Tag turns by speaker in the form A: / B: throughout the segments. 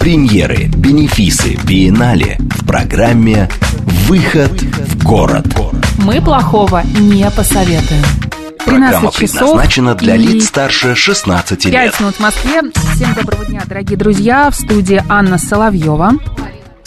A: Премьеры, бенефисы, биеннале в программе «Выход в город».
B: Мы плохого не посоветуем.
A: Программа
B: 13 часов
A: предназначена для
B: и
A: лиц старше 16 лет.
B: 5 минут в Москве. Всем доброго дня, дорогие друзья. В студии Анна Соловьева.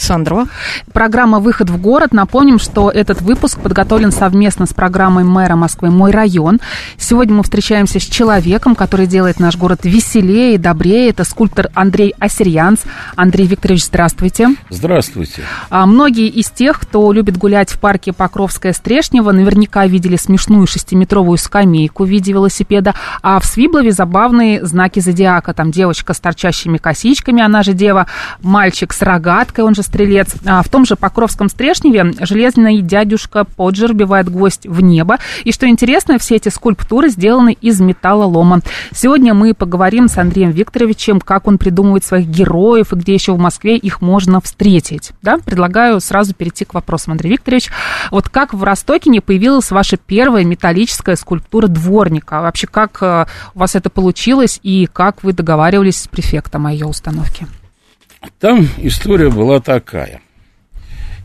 C: Сандро.
B: Программа «Выход в город». Напомним, что этот выпуск подготовлен совместно с программой мэра Москвы «Мой район». Сегодня мы встречаемся с человеком, который делает наш город веселее и добрее. Это скульптор Андрей Осерьянц. Андрей Викторович, здравствуйте.
D: Здравствуйте.
B: А многие из тех, кто любит гулять в парке Покровская Стрешнева, наверняка видели смешную шестиметровую скамейку в виде велосипеда, а в Свиблове забавные знаки зодиака. Там девочка с торчащими косичками, она же дева, мальчик с рогаткой, он же стрелец. А в том же Покровском Стрешневе железный дядюшка Поджер бивает гвоздь в небо. И что интересно, все эти скульптуры сделаны из металлолома. Сегодня мы поговорим с Андреем Викторовичем, как он придумывает своих героев и где еще в Москве их можно встретить. Да? Предлагаю сразу перейти к вопросам, Андрей Викторович. Вот как в Ростокине появилась ваша первая металлическая скульптура дворника? Вообще, как э, у вас это получилось и как вы договаривались с префектом о ее установке?
D: Там история была такая.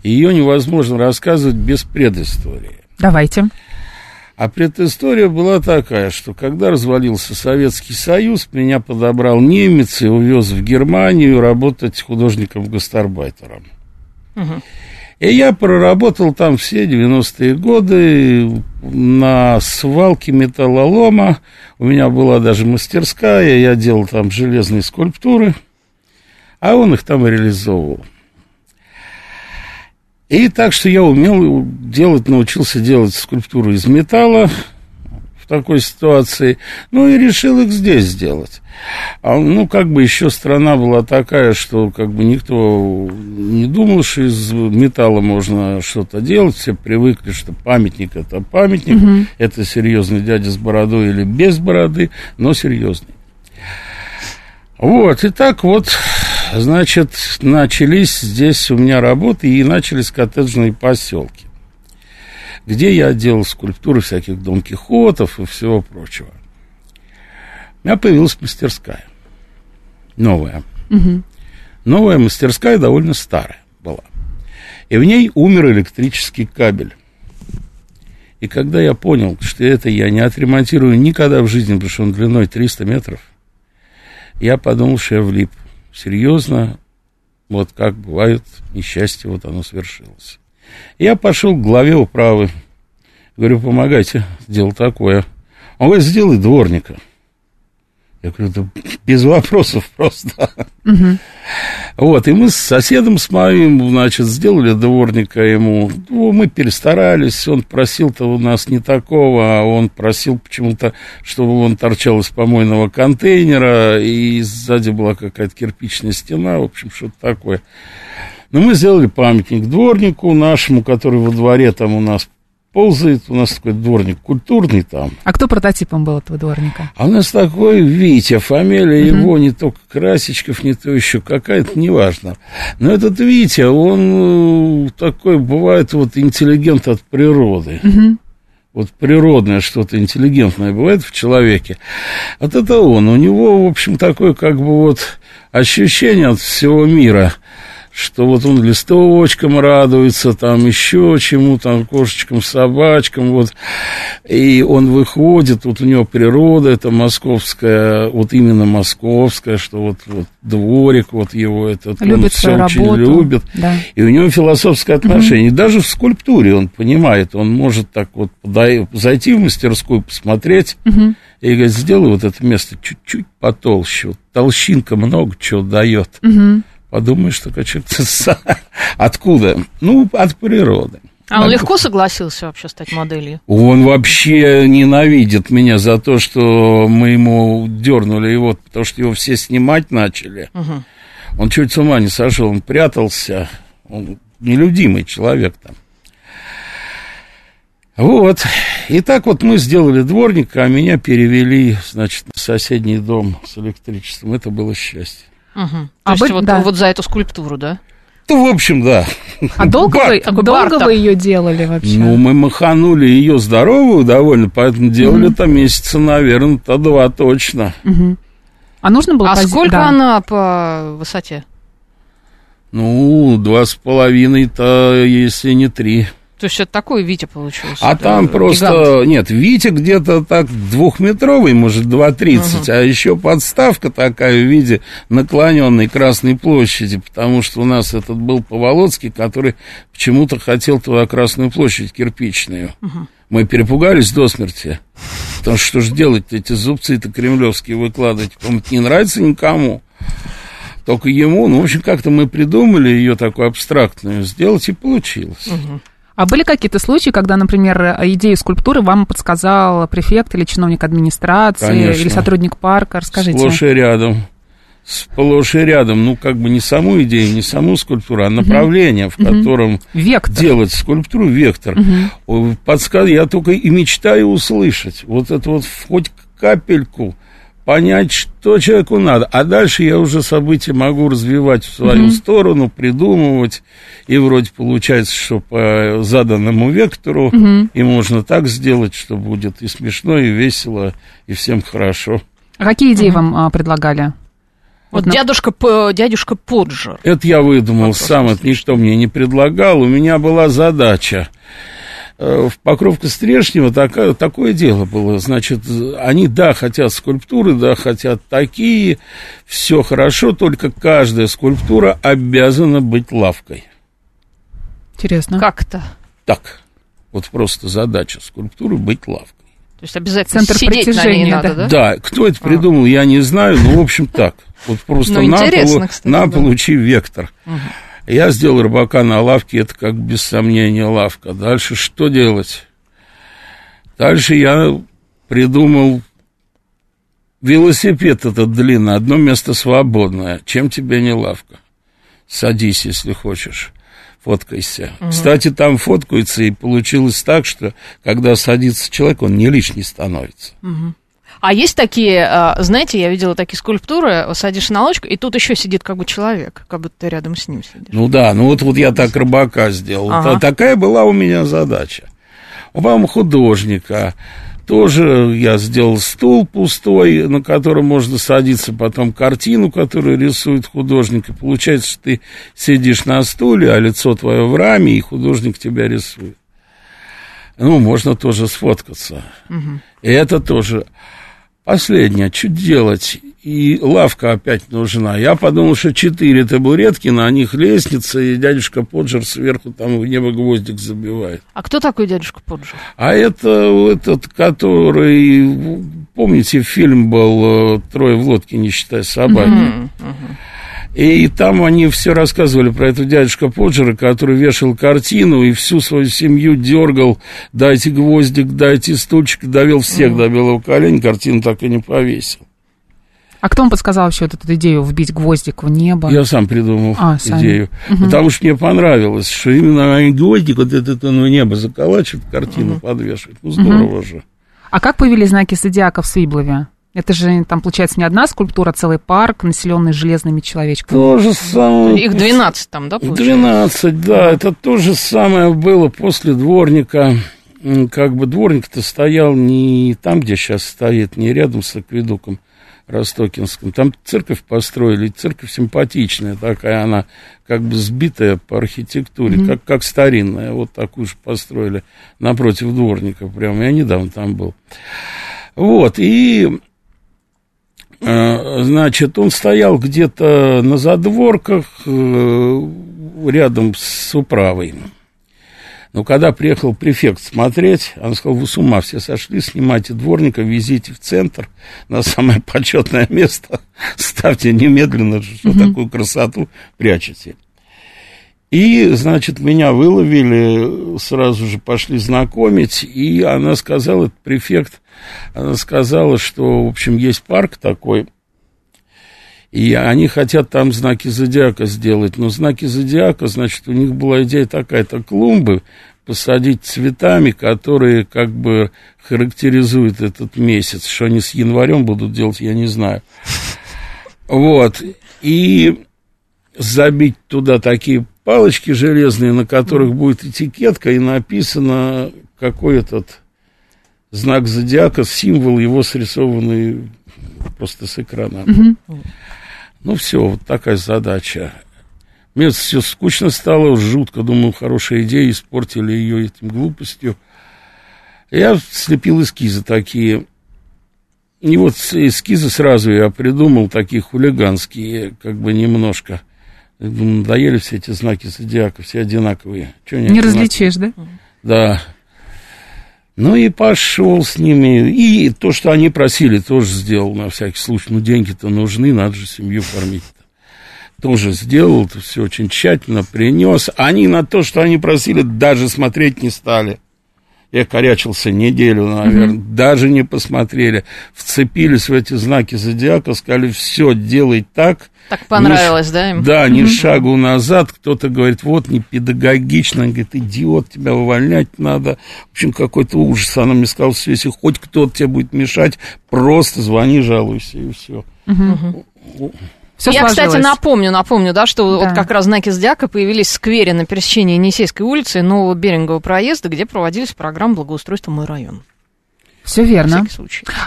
D: Ее невозможно рассказывать без предыстории.
B: Давайте.
D: А предыстория была такая, что когда развалился Советский Союз, меня подобрал немец и увез в Германию работать художником-гастарбайтером. И я проработал там все 90-е годы на свалке металлолома. У меня была даже мастерская, я делал там железные скульптуры, а он их там реализовывал. И так что я умел делать, научился делать скульптуру из металла в такой ситуации, ну и решил их здесь сделать. А, ну, как бы еще страна была такая, что как бы никто не думал, что из металла можно что-то делать. Все привыкли, что памятник это памятник,
B: Мгм.
D: это серьезный дядя с бородой или без бороды, но серьезный. Вот, и так вот, значит, начались здесь у меня работы и начались коттеджные поселки, где я делал скульптуры всяких Дон Кихотов и всего прочего. У меня появилась мастерская. Новая.
B: Мгм.
D: Новая мастерская довольно старая была. И в ней умер электрический кабель. И когда я понял, что это я не отремонтирую никогда в жизни, потому что он длиной 300 метров, я подумал, что я влип. Серьезно, вот как бывает несчастье, вот оно свершилось. Я пошел к главе управы. Говорю, помогайте, дело такое. Он говорит, сделай дворника. Я говорю, да без вопросов просто. Вот, и мы с соседом с моим, значит, сделали дворника ему. Ну, мы перестарались, он просил-то у нас не такого, а он просил почему-то, чтобы он торчал из помойного контейнера, и сзади была какая-то кирпичная стена, в общем, что-то такое. Но мы сделали памятник дворнику нашему, который во дворе там у нас ползает, у нас такой дворник культурный там.
B: А кто прототипом был этого дворника?
D: А у нас такой Витя, фамилия его не только Красичков, не то еще какая-то, неважно. Но этот Витя, он э, такой, бывает, вот интеллигент от природы. Вот природное что-то интеллигентное бывает в человеке. Вот это он. У него, в общем, такое как бы вот ощущение от всего мира – что вот он листовочкам радуется, там еще чему, там кошечкам, собачкам, вот, и он выходит, вот у него природа, это московская, вот именно московская, что вот, вот дворик, вот его этот,
B: Любит
D: он все очень
B: работу,
D: любит,
B: да.
D: и у него философское отношение, и даже в скульптуре он понимает, он может так вот зайти в мастерскую, посмотреть, и говорит, сделай вот это место чуть-чуть потолще, вот толщинка много чего дает. Подумаешь, что человек откуда? Ну, от природы.
C: А он легко согласился вообще стать моделью?
D: Он вообще ненавидит меня за то, что мы ему дернули его, потому что его все снимать начали. Он чуть с ума не сошел, он прятался. Он нелюдимый человек там. Вот. И так вот мы сделали дворника, а меня перевели, значит, в соседний дом с электричеством. Это было счастье.
C: Угу. То
B: А
C: есть
B: вы-
C: вот,
B: да.
C: вот за эту скульптуру, да?
D: Ну, в общем, да.
B: А долго,
D: Бар-
B: вы, долго вы ее делали вообще?
D: Ну, мы маханули ее здоровую довольно, поэтому делали это месяца, наверное, то два точно.
B: А нужно было
C: А
B: пози-
C: сколько
B: да.
C: она по высоте?
D: Ну, два с половиной-то, если не три.
C: То есть это такой Витя получился.
D: А
C: да,
D: там
C: гигант.
D: просто, нет, Витя где-то так двухметровый, может, 2,30, а еще подставка такая в виде наклоненной Красной площади, потому что у нас этот был Поволоцкий, который почему-то хотел туда Красную площадь кирпичную. Мы перепугались до смерти. Потому что что же делать, эти зубцы-то кремлевские выкладывать, это не нравится никому. Только ему, ну, в общем, как-то мы придумали ее такую абстрактную сделать, и получилось.
B: А были какие-то случаи, когда, например, идею скульптуры вам подсказал префект или чиновник администрации
D: Конечно.
B: или сотрудник парка? Расскажите.
D: Сплошь и рядом. Сплошь и рядом. Ну, как бы не саму идею, не саму скульптуру, а направление, в котором
B: Вектор.
D: делать скульптуру, вектор. О, Подсказ... Я только и мечтаю услышать. Вот это вот хоть капельку понять, что человеку надо. А дальше я уже события могу развивать в свою сторону, придумывать. И вроде получается, что по заданному вектору и можно так сделать, что будет и смешно, и весело, и всем хорошо.
B: А какие идеи вам а, предлагали?
C: Вот
B: на-
C: дядюшка, дядюшка Поджер.
D: Это я выдумал
C: Вопрос
D: сам, это никто мне не предлагал. У меня была задача. Э, В Покровка-Стрешнево такая, такое дело было. Значит, они, да, хотят скульптуры, да, хотят такие. Все хорошо, только каждая скульптура обязана быть лавкой.
B: Интересно.
C: Как-то.
D: Так, вот просто задача скульптуры быть лавкой.
C: То есть обязательно
B: Центр
C: сидеть на ней
B: притяжения,
C: надо, да?
D: Да, кто это придумал, я не знаю, но, в общем, так. Вот просто
C: Ну,
D: на,
C: интересно,
D: полу-
C: кстати,
D: на
C: да.
D: получи вектор. Я сделал рыбака на лавке, это как без сомнения лавка. Дальше что делать? Дальше я придумал велосипед этот длинный, одно место свободное. Чем тебе не лавка? Садись, если хочешь. Фоткайся. Кстати, там фоткаются, и получилось так, что когда садится человек, он не лишний становится.
C: А есть такие, а, знаете, я видела такие скульптуры, садишь на лодочку, и тут еще сидит как бы человек, как будто ты рядом с ним сидишь.
D: Ну да, ну вот, вот я так рыбака сделал.
C: Ага.
D: Та- Такая была у меня задача. Мамы художника. Тоже я сделал стул пустой, на котором можно садиться, потом картину, которую рисует художник. И получается, что ты сидишь на стуле, а лицо твое в раме, и художник тебя рисует. Ну, можно тоже сфоткаться. И это тоже. Последнее, что делать? И лавка опять нужна. Я подумал, что четыре табуретки, на них лестница, и дядюшка Поджер сверху там в небо гвоздик забивает.
C: А кто такой дядюшка Поджер?
D: А это этот, который, помните, фильм был э, «Трое в лодке, не считая собаки». И там они все рассказывали про этого дядюшка Поджера, который вешал картину и всю свою семью дергал, дайте гвоздик, дайте стульчик, довел всех до белого коленя, картину так и не повесил.
B: А кто вам подсказал вообще вот эту идею вбить гвоздик в небо?
D: Я сам придумал
B: А, сами.
D: идею. Потому что мне понравилось, что именно гвоздик вот этот он в небо заколачивает, картину подвешивает. Ну, здорово же.
B: А как появились знаки зодиака в Свиблове? Это же там, получается, не одна скульптура, а целый парк, населенный железными человечками.
D: То же самое.
C: Их 12 там, да, получается?
D: 12, да, это то же самое было после дворника. Как бы дворник-то стоял не там, где сейчас стоит, не рядом с акведуком Ростокинским. Там церковь построили, церковь симпатичная такая, она как бы сбитая по архитектуре, как, как старинная. Вот такую же построили напротив дворника прямо. Я недавно там был. Вот, и Значит, он стоял где-то на задворках э, рядом с управой. Но когда приехал префект смотреть, он сказал, вы с ума все сошли, снимайте дворника, везите в центр на самое почетное место, ставьте немедленно, что такую красоту прячете. И, значит, меня выловили, сразу же пошли знакомить, и она сказала, этот префект, она сказала, что, в общем, есть парк такой, и они хотят там знаки зодиака сделать. Но знаки зодиака, значит, у них была идея такая-то клумбы посадить цветами, которые как бы характеризуют этот месяц. Что они с январем будут делать, я не знаю. Вот. И забить туда такие палочки железные, на которых будет этикетка, и написано какой этот знак зодиака, символ его срисованный просто с экрана. Ну, все, вот такая задача. Мне все скучно стало, жутко. Думаю, хорошая идея, испортили ее этим глупостью. Я слепил эскизы такие. И вот эскизы сразу я придумал, такие хулиганские, как бы немножко. Надоели все эти знаки зодиака, все одинаковые. Чего
B: Не различишь, да?
D: Да. Ну и пошел с ними. И то, что они просили, тоже сделал на всякий случай. Ну, деньги-то нужны, надо же семью кормить. -то. Тоже сделал, это все очень тщательно принес. Они на то, что они просили, даже смотреть не стали. Я корячился неделю, наверное, mm-hmm. даже не посмотрели. Вцепились в эти знаки зодиака, сказали, все, делай так.
C: Так понравилось, ни, да? Им?
D: Да, ни mm-hmm. шагу назад. Кто-то говорит, вот, не педагогично. Он говорит, идиот, тебя увольнять надо. В общем, какой-то ужас. Она мне сказала, все, если хоть кто-то тебе будет мешать, просто звони, жалуйся, и все.
C: Mm-hmm. Все Я, сложилось. кстати, напомню, напомню, да, что да. вот как раз знаки зодиака появились в сквере на пересечении Енисейской улицы и Нового Берингового проезда, где проводились программы благоустройства «Мой район».
B: Все верно.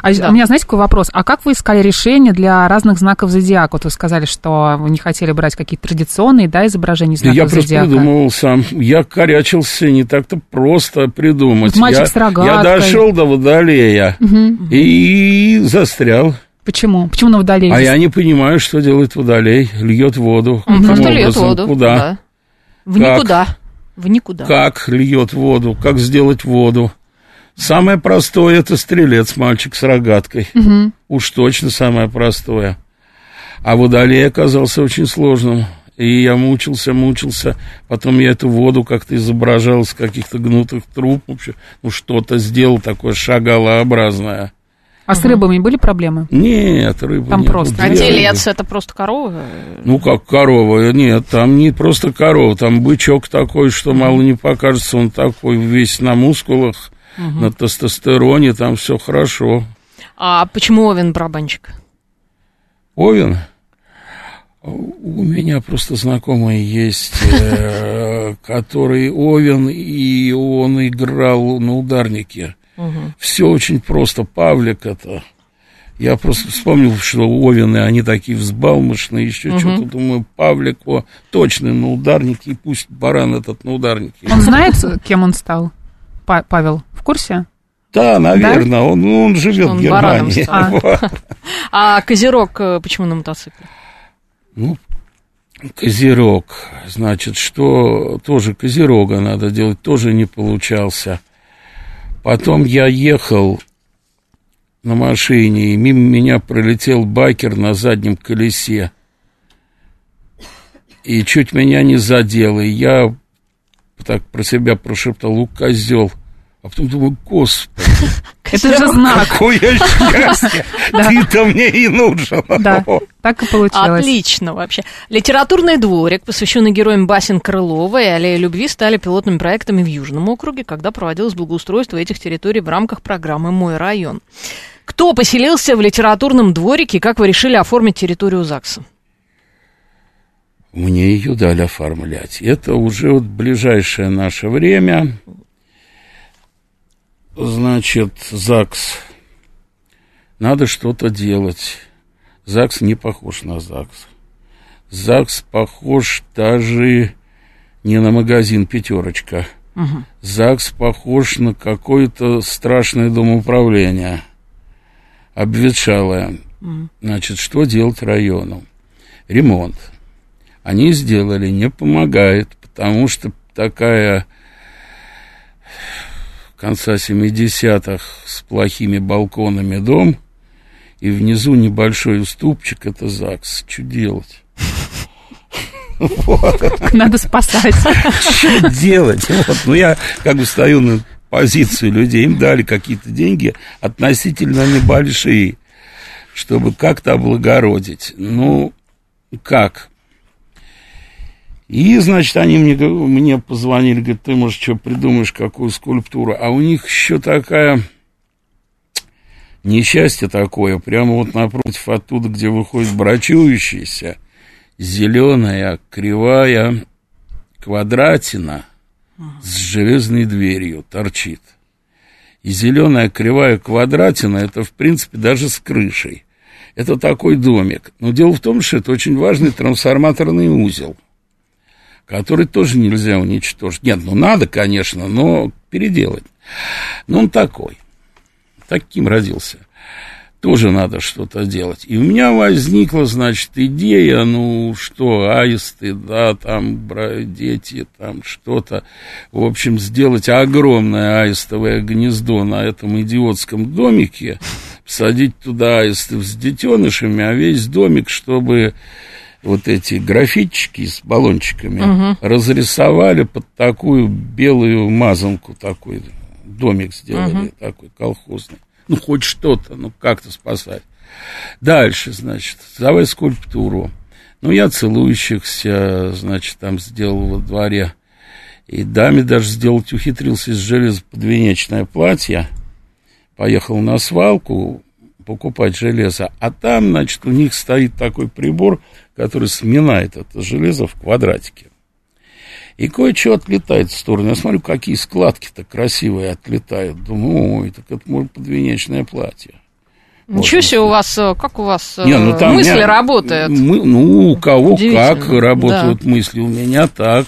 B: А да. у меня, знаете, какой вопрос? А как вы искали решение для разных знаков зодиака? Вот вы сказали, что вы не хотели брать какие-то традиционные, да, изображения знаков
D: я
B: зодиака.
D: Я просто придумывал сам. Я корячился, не так-то просто придумать.
B: Мальчик
D: я,
B: с рогаткой.
D: Я дошел до водолея угу. и застрял.
B: Почему? Почему на водолей?
D: А я не понимаю, что делает водолей. Льет воду.
C: Он просто льет воду.
D: Куда? Да.
C: В как? никуда. В никуда.
D: Как льет воду? Как сделать воду? Самое простое это стрелец, мальчик с рогаткой. Угу. Уж точно самое простое. А водолей оказался очень сложным. И я мучился, мучился. Потом я эту воду как-то изображал из каких-то гнутых труб. Вообще, ну, что-то сделал такое шагалообразное.
B: А с рыбами были проблемы?
D: Нет, рыбы
B: Там
D: нет.
B: просто.
C: А телец это просто корова?
D: Ну, как корова? Нет, там не просто корова, там бычок такой, что мало не покажется, он такой весь на мускулах, угу. на тестостероне, там все хорошо.
C: А почему Овен барабанщик?
D: Овен? У меня просто знакомый есть, э, который Овен, и он играл на ударнике. Угу. Все очень просто. Павлик это. Я просто вспомнил, что Овины, они такие взбалмошные, еще угу. что-то. Думаю, Павлик, о, точно на ударнике, и пусть баран этот на ударнике.
B: Он знает, кем он стал? Па- Павел, в курсе?
D: Да, наверное, да? он, он живет он в Германии.
C: А. а Козерог э, почему на мотоцикле?
D: Ну, Козерог, значит, что тоже Козерога надо делать, тоже не получался. Потом я ехал на машине, и мимо меня пролетел бакер на заднем колесе. И чуть меня не задел, и я так про себя прошептал, у козел. А потом думаю, господи,
B: это же знак.
D: Какое счастье! Ты-то мне и нужен.
B: Да, так и получилось.
C: Отлично вообще. Литературный дворик, посвященный героям басен Крылова и Аллея любви, стали пилотными проектами в Южном округе, когда проводилось благоустройство этих территорий в рамках программы «Мой район». Кто поселился в литературном дворике и как вы решили оформить территорию ЗАГСа?
D: Мне ее дали оформлять. Это уже вот ближайшее наше время значит, ЗАГС. Надо что-то делать. ЗАГС не похож на ЗАГС. ЗАГС похож даже не на магазин «Пятерочка». Угу. ЗАГС похож на какое-то страшное домоуправление. Обветшалое. Угу. Значит, что делать району? Ремонт. Они сделали, не помогает, потому что такая конца 70-х с плохими балконами дом, и внизу небольшой уступчик, это ЗАГС. Что делать?
B: Надо спасать.
D: Что делать? Вот. Ну, я как бы стою на позицию людей, им дали какие-то деньги относительно небольшие, чтобы как-то облагородить. Ну, как? И, значит, они мне, мне позвонили, говорят, ты, может, что придумаешь, какую скульптуру. А у них еще такая несчастье такое, прямо вот напротив оттуда, где выходит брачующийся, зеленая, кривая квадратина с железной дверью торчит. И зеленая кривая квадратина, это, в принципе, даже с крышей. Это такой домик. Но дело в том, что это очень важный трансформаторный узел, который тоже нельзя уничтожить. Нет, ну надо, конечно, но переделать. Но он такой. Таким родился. Тоже надо что-то делать. И у меня возникла, значит, идея, ну, что, аисты, да, там, дети, там, что-то. В общем, сделать огромное аистовое гнездо на этом идиотском домике, посадить туда аистов с детенышами, а весь домик, чтобы вот эти графитчики с баллончиками разрисовали под такую белую мазанку, такой домик сделали, такой колхозный. Ну, хоть что-то, ну, как-то спасать. Дальше, значит, давай скульптуру. Ну, я целующихся, значит, там сделал во дворе. И даме даже сделать ухитрился из железа подвенечное платье. Поехал на свалку покупать железо. А там, значит, у них стоит такой прибор, который сминает это железо в квадратике. И кое-что отлетает в сторону. Я смотрю, какие складки-то красивые отлетают. Думаю, ой, так это может подвенечное платье.
C: Ничего
D: Вот.
C: себе у вас, э, как у вас э,
D: Не, ну, там
C: мысли
D: меня-
C: работают.
D: Мы- ну, у кого как работают мысли. У меня так.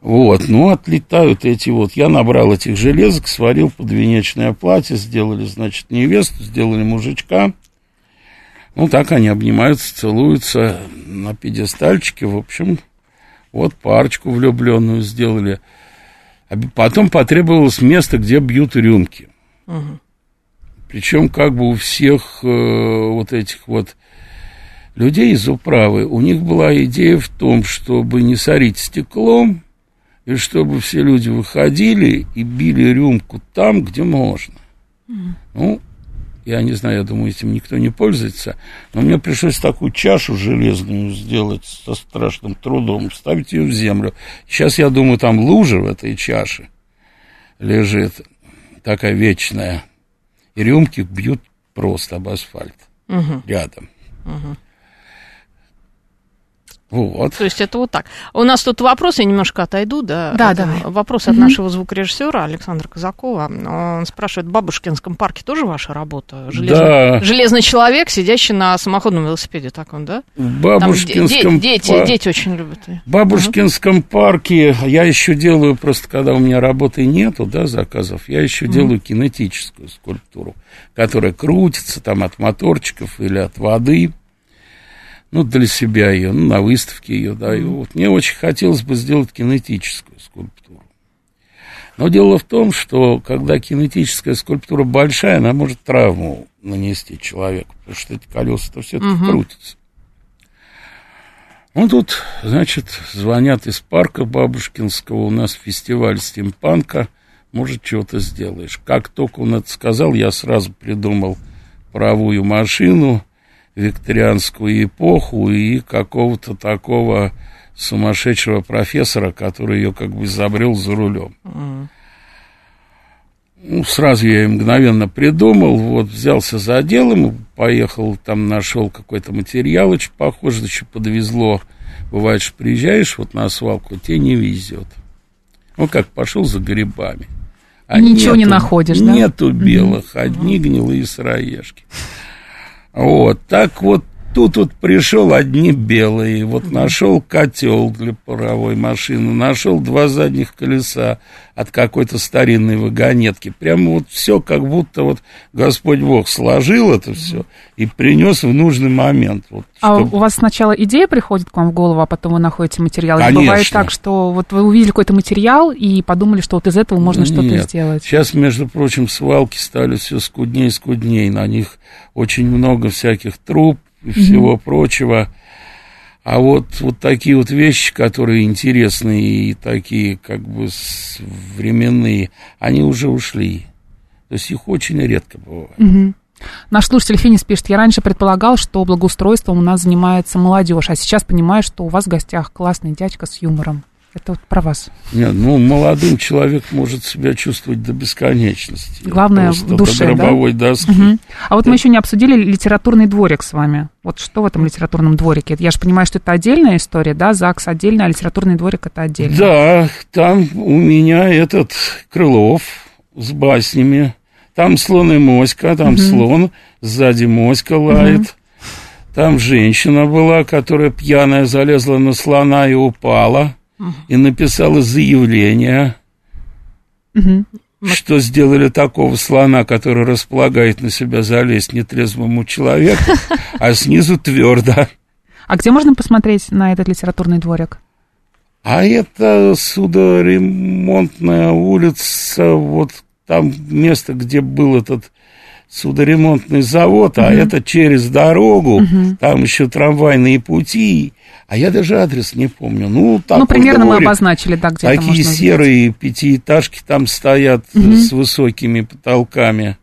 D: Вот, ну, отлетают эти вот. Я набрал этих железок, сварил подвенечное платье, сделали, значит, невесту, сделали мужичка. Ну, так они обнимаются, целуются на пьедестальчике. В общем, вот парочку влюбленную сделали. А Потом потребовалось место, где бьют рюмки. Причем как бы у всех э, вот этих вот людей из управы, у них была идея в том, чтобы не сорить стеклом, и чтобы все люди выходили и били рюмку там, где можно. Ну, я не знаю, я думаю, этим никто не пользуется, но мне пришлось такую чашу железную сделать со страшным трудом, вставить ее в землю. Сейчас, я думаю, там лужа в этой чаше лежит, такая вечная, и рюмки бьют просто об асфальт рядом. Вот.
C: То есть это вот так. У нас тут вопрос, я немножко отойду, да?
B: Да,
C: от-
B: давай.
C: Вопрос от нашего звукорежиссера Александра Казакова. Он спрашивает, в Бабушкинском парке тоже ваша работа?
D: Да.
C: Железный человек, сидящий на самоходном велосипеде, так он, да?
D: В
C: Там
D: Бабушкинском,
C: де- дети,
D: па-
C: дети очень любят.
D: в Бабушкинском парке я еще делаю, просто когда у меня работы нету, да, заказов, я еще делаю кинетическую скульптуру, которая крутится там от моторчиков или от воды. Ну, для себя ее, ну, на выставке ее даю. Вот мне очень хотелось бы сделать кинетическую скульптуру. Но дело в том, что когда кинетическая скульптура большая, она может травму нанести человеку, потому что эти колеса-то все-таки крутятся. Ну, тут, значит, звонят из парка Бабушкинского, у нас фестиваль стимпанка, может, чего-то сделаешь. Как только он это сказал, я сразу придумал паровую машину, викторианскую эпоху и какого-то такого сумасшедшего профессора, который ее как бы изобрел за рулем. Ну, сразу я ее мгновенно придумал, вот, взялся за дело, поехал, там нашел какой-то материал, очень похожий, еще подвезло. Бывает, что приезжаешь вот на свалку, тебе не везет. Ну, как пошел за грибами. А
B: Ничего не находишь, да?
D: Нету белых, одни гнилые сыроежки. Вот, так вот тут вот пришел одни белые, вот нашел котел для паровой машины, нашел два задних колеса от какой-то старинной вагонетки. Прямо вот все как будто вот Господь Бог сложил это все и принес в нужный момент. Вот,
B: А у вас сначала идея приходит к вам в голову, а потом вы находите материал? Или
D: Конечно.
B: бывает так, что вот вы увидели какой-то материал и подумали, что вот из этого можно что-то сделать?
D: Сейчас, между прочим, свалки стали все скуднее и скуднее. На них очень много всяких труб и всего прочего. А вот, вот такие вот вещи, которые интересные и такие как бы временные, они уже ушли. То есть их очень редко бывает.
B: Наш слушатель Финис пишет, я раньше предполагал, что благоустройством у нас занимается молодежь, а сейчас понимаю, что у вас в гостях классный дядька с юмором. Это вот про вас.
D: Нет, ну, молодым человек может себя чувствовать до бесконечности.
B: Главное,
D: Просто
B: в душе,
D: до гробовой доски.
B: Мгм. А вот мы еще не обсудили литературный дворик с вами. Вот что в этом литературном дворике? Я же понимаю, что это отдельная история, да? ЗАГС отдельно, а литературный дворик это отдельно.
D: Да, там у меня этот Крылов с баснями. Там слон и моська, там слон, сзади моська лает. Там женщина была, которая пьяная залезла на слона и упала. И написала заявление,
B: Мгм.
D: что сделали такого слона, который располагает на себя залезть нетрезвому человеку, а снизу твердо.
B: А где можно посмотреть на этот литературный дворик?
D: А это судоремонтная улица, вот там место, где был этот судоремонтный завод, а это через дорогу, там еще трамвайные пути, а я даже адрес не помню. Ну, такой
B: ну, примерно мы
D: дворик.
B: обозначили, да, где
D: Такие
B: можно
D: серые пятиэтажки там стоят с высокими потолками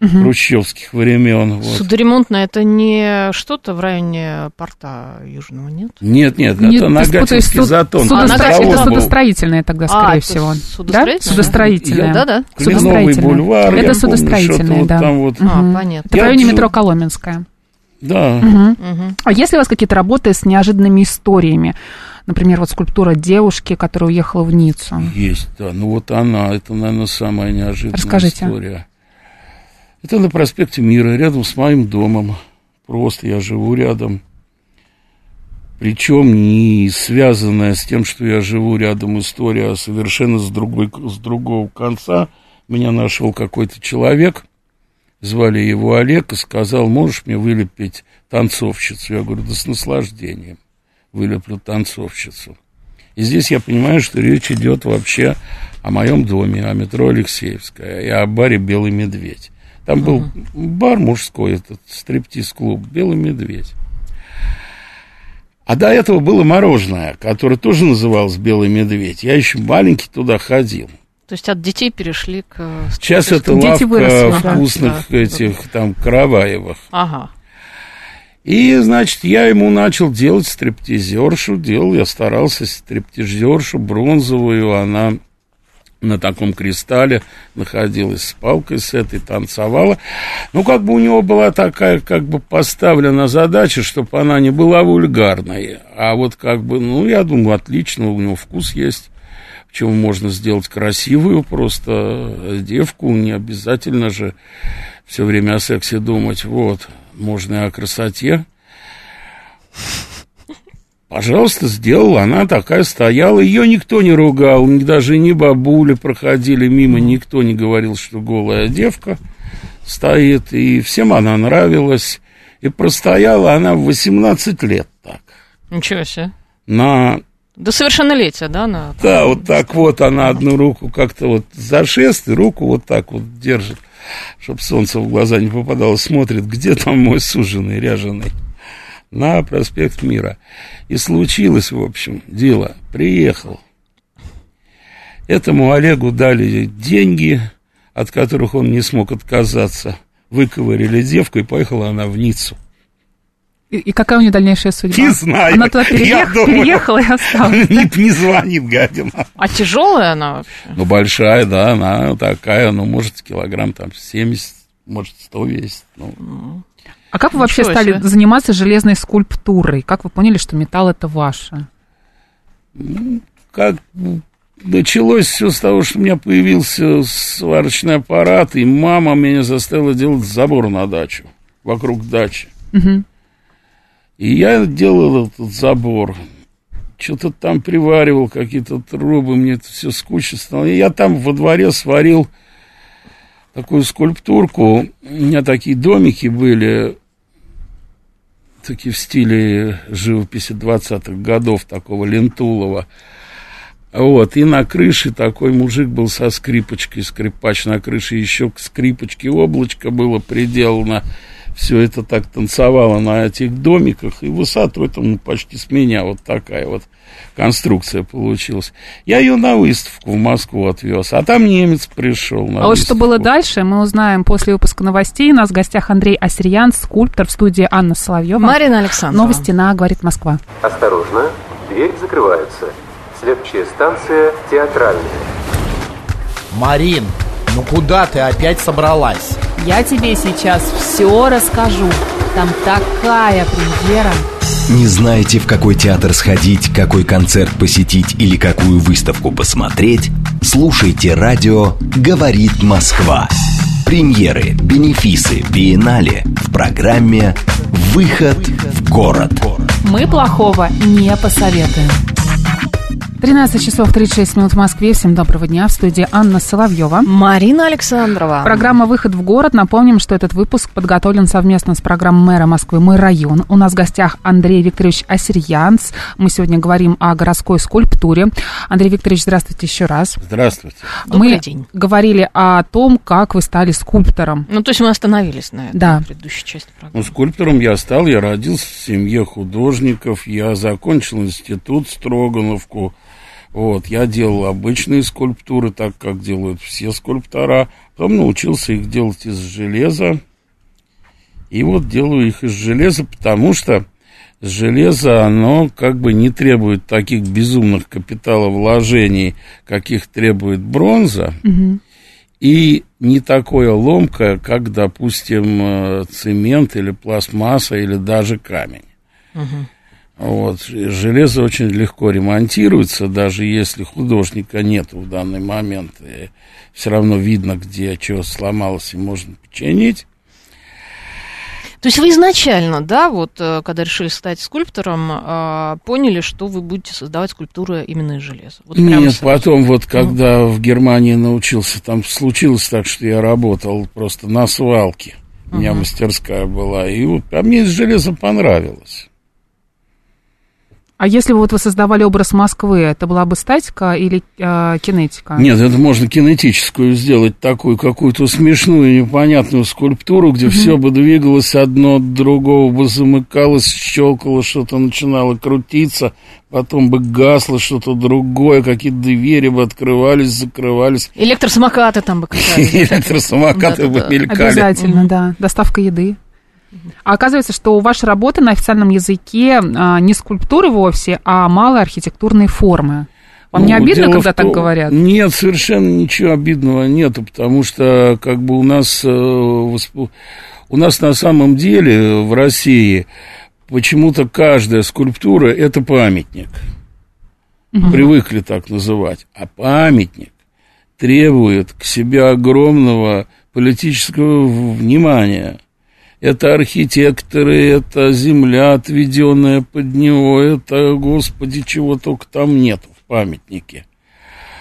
D: хрущевских времен. Вот.
C: Судоремонтная это не что-то в районе порта Южного, нет?
D: Нет, нет,
B: Нет,
D: это Нагатинский
B: суд-
D: затон.
B: судостро-
C: А,
B: Это судостроительное тогда, скорее
C: А,
B: всего.
C: судостроительное?
B: Да? Судостроительное.
C: Да, да.
D: Кленовый
B: Судостроительное.
D: бульвар, я
B: Это
D: помню,
B: судостроительное,
D: вот
B: да.
D: там вот.
C: А, понятно.
B: Это в
D: Я
B: районе
D: всё-
B: метро Коломенская.
D: Да.
C: Мгм.
B: А есть ли у вас какие-то работы с неожиданными историями? Например, вот скульптура девушки, которая уехала в Ниццу.
D: Есть, да. Ну вот она, это, наверное, самая неожиданная
B: Расскажите.
D: история. Это на проспекте Мира, рядом с моим домом. Просто я живу рядом. Причем не связанная с тем, что я живу рядом история, а совершенно с, другой, с другого конца. Меня нашел какой-то человек, звали его Олег, и сказал, можешь мне вылепить танцовщицу? Я говорю, да с наслаждением вылеплю танцовщицу. И здесь я понимаю, что речь идет вообще о моем доме, о метро Алексеевская и о баре «Белый медведь». Там был бар мужской, этот стриптиз-клуб «Белый медведь». А до этого было мороженое, которое тоже называлось «Белый медведь». Я еще маленький туда ходил.
C: То есть от детей перешли к...
D: Сейчас это
B: Дети
D: лавка
B: выросли,
D: вкусных
C: Да.
D: этих там караваевых.
C: Ага.
D: И, значит, я ему начал делать стриптизершу. Делал, я старался стриптизершу бронзовую. Она на таком кристалле находилась с палкой с этой, танцевала. Ну, как бы у него была такая, как бы поставлена задача, чтобы она не была вульгарной. А вот как бы, ну, я думаю, отлично, у него вкус есть. Почему можно сделать красивую просто девку, не обязательно же все время о сексе думать. Вот, можно и о красоте. Пожалуйста, сделала. Она такая стояла. Ее никто не ругал. Даже ни бабули проходили мимо. Никто не говорил, что голая девка стоит. И всем она нравилась. И простояла она в 18 лет так.
C: Ничего себе.
D: На
C: До совершеннолетия, да? На...
D: да, вот так вот она одну руку как-то вот за шест, и руку вот так вот держит, чтобы солнце в глаза не попадало, смотрит, где там мой суженый, ряженый, на проспект Мира. И случилось, в общем, дело. Приехал. Этому Олегу дали деньги, от которых он не смог отказаться. Выковырили девку, и поехала она в Ниццу.
B: И, и какая у нее дальнейшая судьба?
D: Не знаю.
B: Она туда
D: Я
B: переех-
D: думаю.
B: переехала и осталась.
D: Не, не звонит, гадина.
C: А тяжелая она вообще?
D: Ну, большая, да, она такая, ну, может, килограмм там 70, может, 100 весит. Ну,
B: А как вы вообще
C: Ничего
B: стали
C: себе.
B: заниматься железной скульптурой? Как вы поняли, что металл это ваше?
D: как ну, началось все с того, что у меня появился сварочный аппарат, и мама меня заставила делать забор на дачу, вокруг дачи.
B: Мгм.
D: И я делал этот забор. Что-то там приваривал, какие-то трубы, мне это все скучно стало. И я там во дворе сварил такую скульптурку. У меня такие домики были, такие в стиле живописи 20-х годов, такого Лентулова. Вот, и на крыше такой мужик был со скрипочкой, скрипач на крыше, еще к скрипочке облачко было приделано. Все это так танцевало на этих домиках, и высоту это ну, почти с меня вот такая вот конструкция получилась. Я ее на выставку в Москву отвез, а там немец пришел.
B: а вот что было дальше, мы узнаем после выпуска новостей. У нас в гостях Андрей Асерьян, скульптор в студии Анна Соловьева.
C: Марина Александровна.
B: Новости на «Говорит Москва».
E: Осторожно, двери закрываются. Следующая станция театральная.
F: Марин, ну куда ты опять собралась?
B: Я тебе сейчас все расскажу. Там такая премьера.
A: Не знаете, в какой театр сходить, какой концерт посетить или какую выставку посмотреть? Слушайте радио «Говорит Москва». Премьеры, бенефисы, биеннале в программе «Выход в город».
B: Мы плохого не посоветуем. 13 часов 36 минут в Москве. Всем доброго дня. В студии Анна Соловьева.
C: Марина Александрова.
B: Программа «Выход в город». Напомним, что этот выпуск подготовлен совместно с программой мэра Москвы «Мой район». У нас в гостях Андрей Викторович Асерьянц. Мы сегодня говорим о городской скульптуре. Андрей Викторович, здравствуйте еще раз.
D: Здравствуйте.
C: Добрый
B: мы
C: день.
B: говорили о том, как вы стали скульптором.
C: Ну, то есть мы остановились на этом
B: Да.
C: предыдущей части программы.
D: Ну, скульптором я стал, я родился в семье художников, я закончил институт Строгановку. Вот, я делал обычные скульптуры, так как делают все скульптора. Потом научился их делать из железа. И вот делаю их из железа, потому что железо, оно как бы не требует таких безумных капиталовложений, каких требует бронза. И не такое ломкое, как, допустим, э, цемент или пластмасса или даже камень. Вот. Железо очень легко ремонтируется, даже если художника нет в данный момент. все равно видно, где что сломалось и можно починить.
C: То есть вы изначально, да, вот э, когда решили стать скульптором, э, поняли, что вы будете создавать скульптуры именно из железа? Вот
D: Нет,
C: сразу.
D: потом вот когда в Германии научился, там случилось так, что я работал просто на свалке. У меня мастерская была. И вот, а мне из железа понравилось.
B: А если бы вот вы создавали образ Москвы, это была бы статика или э, кинетика?
D: Нет, это можно кинетическую сделать, такую какую-то смешную, непонятную скульптуру, где все бы двигалось одно от другого, бы замыкалось, щелкало, что-то начинало крутиться, потом бы гасло что-то другое, какие-то двери бы открывались, закрывались,
C: Электросамокаты там бы
D: электросамокаты бы мелькали.
B: Обязательно, да. Доставка еды. А оказывается, что у вашей работы на официальном языке а, не скульптуры вовсе, а малые архитектурные формы. Вам не
D: Ну,
B: обидно,
D: дело
B: когда
D: в
B: так
D: том-
B: говорят?
D: Нет, совершенно ничего обидного нету, потому что как бы у нас, э, у нас на самом деле в России почему-то каждая скульптура это памятник. Привыкли так называть. А памятник требует к себе огромного политического внимания. Это архитекторы, это земля, отведенная под него, это, господи, чего только там нет в памятнике.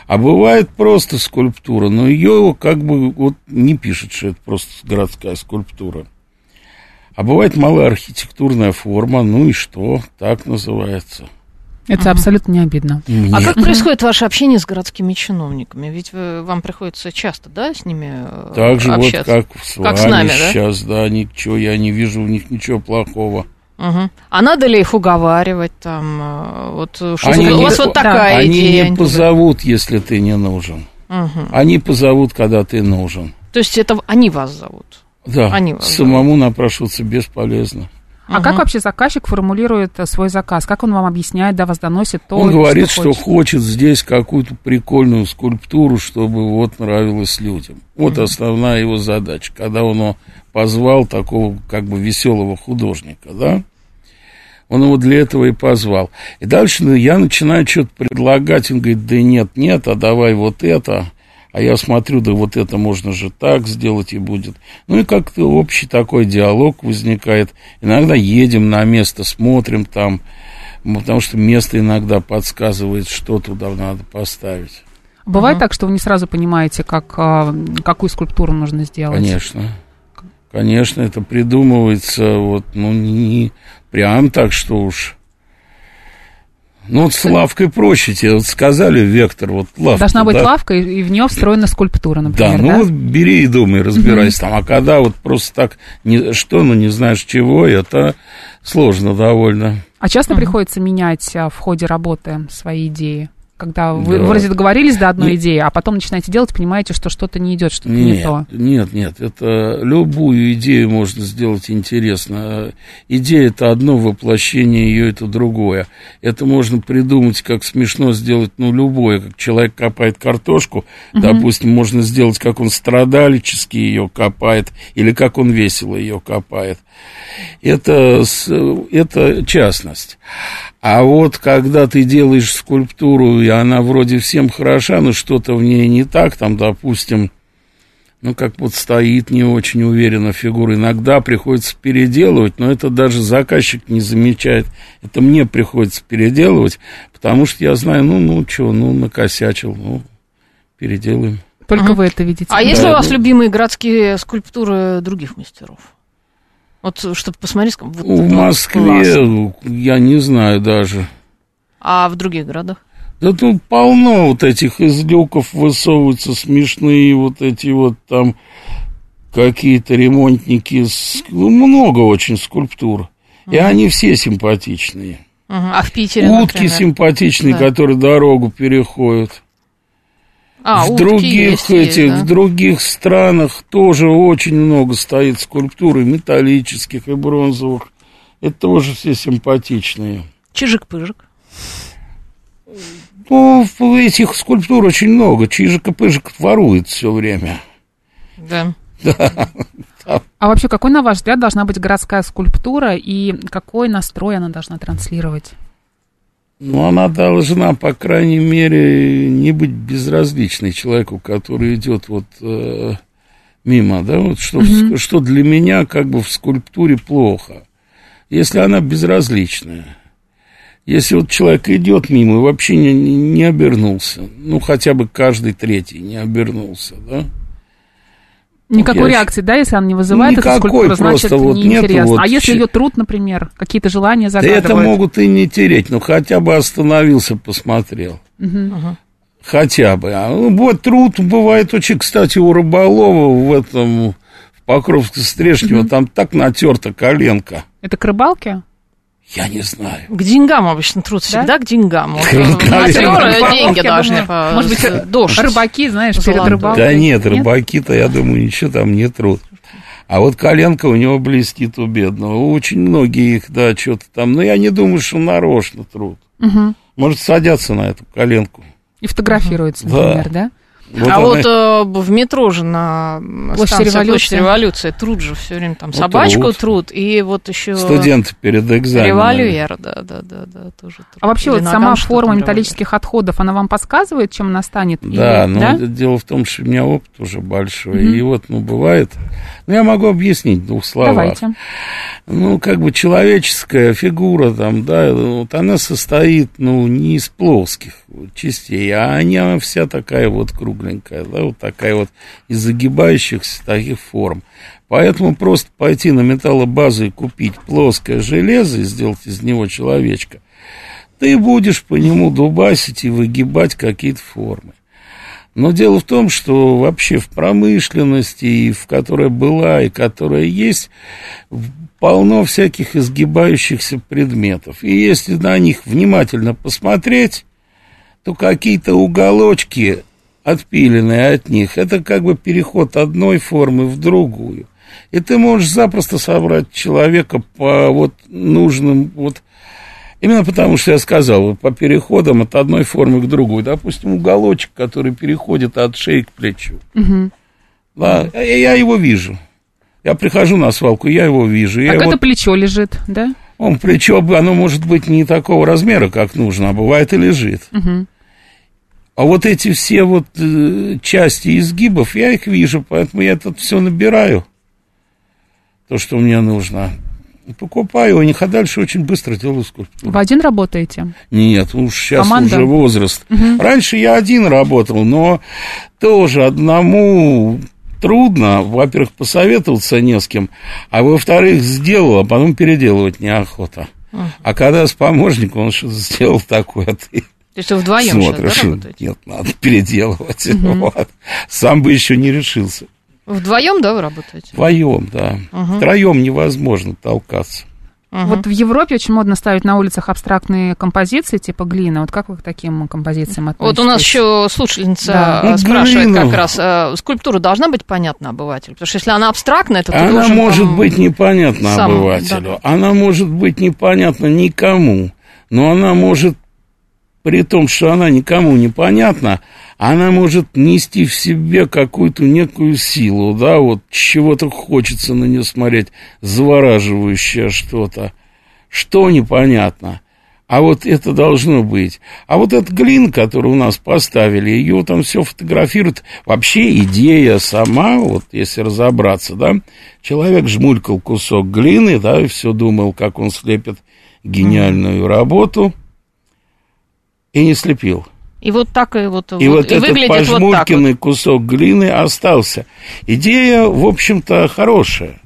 D: А бывает просто скульптура, но ее как бы вот не пишет, что это просто городская скульптура. А бывает малая архитектурная форма, ну и что, так называется.
B: Это абсолютно не обидно.
C: А
D: Мне-
C: как происходит ваше общение с городскими чиновниками? Ведь вы- вам приходится часто, да, с ними э,
D: Так же вот
C: общаться?
D: как с вами
C: Как с нами, да?
D: сейчас, да, ничего, я не вижу в них ничего плохого.
C: Мгм. А надо ли их уговаривать там? э, Вот э, что
D: Они
C: за- у
D: не-
C: вас вот такая
D: Они
C: идея.
D: не позовут, если ты не нужен.
C: Мгм.
D: Они позовут, когда ты нужен.
C: То есть это они вас зовут?
D: Да,
C: Они вас
D: самому напрашиваться бесполезно.
B: А как вообще заказчик формулирует э, свой заказ? Как он вам объясняет, да, вас доносит то,
D: Он говорит, что
B: хочет?
D: хочет здесь какую-то прикольную скульптуру, чтобы вот нравилось людям. Вот основная его задача. Когда он позвал такого как бы веселого художника, да, он его для этого и позвал. И дальше ну, я начинаю что-то предлагать, он говорит, да нет, нет, а давай вот это. А я смотрю, да вот это можно же так сделать и будет. Ну и как-то общий такой диалог возникает. Иногда едем на место, смотрим там, ну, потому что место иногда подсказывает, что туда надо поставить.
B: Бывает так, что вы не сразу понимаете, как, а, какую скульптуру нужно сделать?
D: Конечно. Конечно, это придумывается вот, ну, не прям так, что уж Ну, вот с лавкой проще тебе вот сказали, вектор, вот лавка.
B: Должна быть
D: да?
B: лавка, и, в нее встроена скульптура, например,
D: Да, ну вот бери и думай, разбирайся там. А когда вот просто так, не, что, ну не знаешь чего, это сложно довольно.
B: А часто приходится менять а, в ходе работы свои идеи? Когда вы
D: Да.
B: вроде договорились до одной
D: Не-
B: идеи, а потом начинаете делать, понимаете, что что-то не идет, что-то не
D: Нет,
B: то.
D: нет, нет, это любую идею можно сделать интересно. Идея это одно, воплощение ее это другое. Это можно придумать, как смешно сделать, ну, любое, как человек копает картошку, допустим, можно сделать, как он страдальчески ее копает, или как он весело ее копает. Это, это частность. А вот когда ты делаешь скульптуру, и она вроде всем хороша, но что-то в ней не так, там, допустим, ну, как вот стоит не очень уверенно фигура. Иногда приходится переделывать, но это даже заказчик не замечает. Это мне приходится переделывать, потому что я знаю, ну, ну, что, ну, накосячил, ну, переделаем.
B: Только
C: Мгм.
B: вы это видите.
C: А есть ли
D: Да,
C: у вас
D: ну-
C: любимые городские скульптуры других мастеров? Вот, чтобы посмотреть, вот
D: В Москве,
C: класс.
D: я не знаю даже.
C: А в других городах?
D: Да тут полно вот этих из люков высовываются смешные вот эти вот там какие-то ремонтники. ну, много очень скульптур. И они все симпатичные.
C: Мгм. А в Питере,
D: Утки
C: например?
D: симпатичные,
C: Да.
D: которые дорогу переходят.
C: А,
D: в других
C: есть, есть,
D: этих,
C: да.
D: в других странах тоже очень много стоит скульптур и металлических, и бронзовых. Это тоже все симпатичные.
C: Чижик-пыжик.
D: Ну, этих скульптур очень много. Чижик и пыжик ворует все время.
C: Да.
B: А вообще, какой, на ваш взгляд, должна быть городская скульптура и какой настрой она должна транслировать?
D: Но она должна, по крайней мере, не быть безразличной человеку, который идет вот э, мимо, да, вот что, в- что для меня как бы в скульптуре плохо. Если она безразличная. Если вот человек идет мимо и вообще не, не обернулся, ну, хотя бы каждый третий не обернулся, да,
B: Никакой
D: я
B: реакции, да, если она не вызывает
D: Никакой,
B: скульптура, значит,
D: просто вот
B: неинтересно.
D: вот
B: а если ее труд, например, какие-то желания
D: Да
B: загадывают?
D: это могут и не тереть, но хотя бы остановился, посмотрел. Хотя бы. А, ну, вот труд бывает очень, кстати, у Рыболова в этом, в Покровске-Стрешнево, там так натерта коленка.
B: Это к рыбалке?
D: Я не знаю.
C: К деньгам обычно труд всегда к деньгам. Э,
B: Рыбалки,
C: деньги должны
B: Может быть,
C: с- дождь.
B: рыбаки, знаешь, перед рыбалкой.
D: Да нет, рыбаки-то, я думаю, ничего там не труд. А вот коленка у него блестит у бедного. Очень многие их, да, что-то там. Но я не думаю, что нарочно труд.
B: Мгм.
D: Может, садятся на эту коленку.
B: И фотографируется,
D: Да.
B: например, да?
D: Вот
C: а вот э, в метро же на
B: Площади
C: станции
B: Революции.
C: Площадь Революции труд же все время там
D: Ну,
C: собачку
D: труд.
C: труд и вот еще
D: студенты перед экзаменом.
C: револьвер, да, да, да, да, тоже труд.
B: А вообще
C: Или
B: вот сама форма металлических отходов, она вам подсказывает, чем она станет?
D: Да,
B: Или-
D: но
B: да?
D: это дело в том, что у меня опыт уже большой.
B: Мгм.
D: И вот, ну, бывает. Ну, я могу объяснить в двух словах.
B: Давайте.
D: Ну, как бы человеческая фигура там, да, вот она состоит, ну, не из плоских вот частей, а она вся такая вот кругленькая, да, вот такая вот из загибающихся таких форм. Поэтому просто пойти на металлобазу и купить плоское железо и сделать из него человечка, ты будешь по нему дубасить и выгибать какие-то формы. Но дело в том, что вообще в промышленности, и в которой была, и которая есть, полно всяких изгибающихся предметов. И если на них внимательно посмотреть, то какие-то уголочки, отпиленные от них, это как бы переход одной формы в другую. И ты можешь запросто собрать человека по вот нужным вот Именно потому, что я сказал, по переходам от одной формы к другой. Допустим, уголочек, который переходит от шеи к плечу.
B: Мгм.
D: Да, я, я его вижу. Я прихожу на свалку, я его вижу. Я
B: Как
D: его-
B: это плечо лежит, да?
D: Он плечо, оно может быть не такого размера, как нужно, а бывает и лежит.
B: Мгм.
D: А вот эти все вот э, части изгибов, я их вижу, поэтому я это все набираю, то, что мне нужно. Покупаю у них, а дальше очень быстро делаю скульптуру.
B: Вы один работаете?
D: Нет, уж сейчас
B: Команда?
D: уже возраст. Раньше я один работал, но тоже одному трудно, во-первых, посоветоваться не с кем, а во-вторых, сделал, а потом переделывать неохота. А когда с помощником он что-то сделал такое, а ты
C: То есть вы вдвоем сейчас,
D: смотришь,
C: да, работаете?
D: нет, надо переделывать. Вот. Сам бы еще не решился.
C: Вдвоем, да, вы работаете?
D: Вдвоем, да. Втроем невозможно толкаться.
B: Вот в Европе очень модно ставить на улицах абстрактные композиции типа глина. Вот как вы к таким композициям относитесь?
C: Вот у нас еще слушательница
B: Да.
D: Ну,
C: спрашивает
D: глина.
C: как раз, э, скульптура должна быть понятна обывателю? Потому что если она абстрактная, то ты
D: Она
C: должен
D: может
C: там-
D: быть непонятна
C: сам,
D: обывателю, она может быть непонятна никому, но она может, при том, что она никому непонятна, она может нести в себе какую-то некую силу, да, вот чего-то хочется на нее смотреть, завораживающее что-то, что непонятно. А вот это должно быть. А вот эта глина, которую у нас поставили, ее там все фотографируют. Вообще идея сама, вот если разобраться, да, человек жмулькал кусок глины, да, и все думал, как он слепит гениальную работу, и не слепил.
C: И вот так и вот,
D: И вот,
C: и
D: этот
C: выглядит вот вот.
D: кусок глины остался. Идея, в общем-то, хорошая.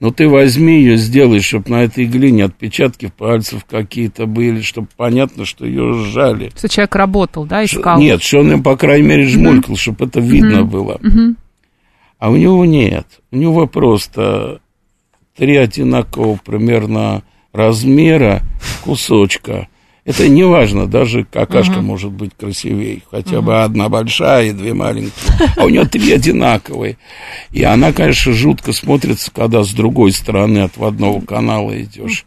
D: Но ты возьми ее, сделай, чтобы на этой глине отпечатки пальцев какие-то были, чтобы понятно, что ее сжали.
B: Что человек работал, да, искал?
D: Нет, что он им, по крайней мере, жмулькал, чтобы это видно было. А у него нет. У него просто три одинакового примерно размера кусочка. Это не важно, даже какашка может быть красивее. Хотя бы одна большая и две маленькие. А у нее три одинаковые. И она, конечно, жутко смотрится, когда с другой стороны от водного канала идешь.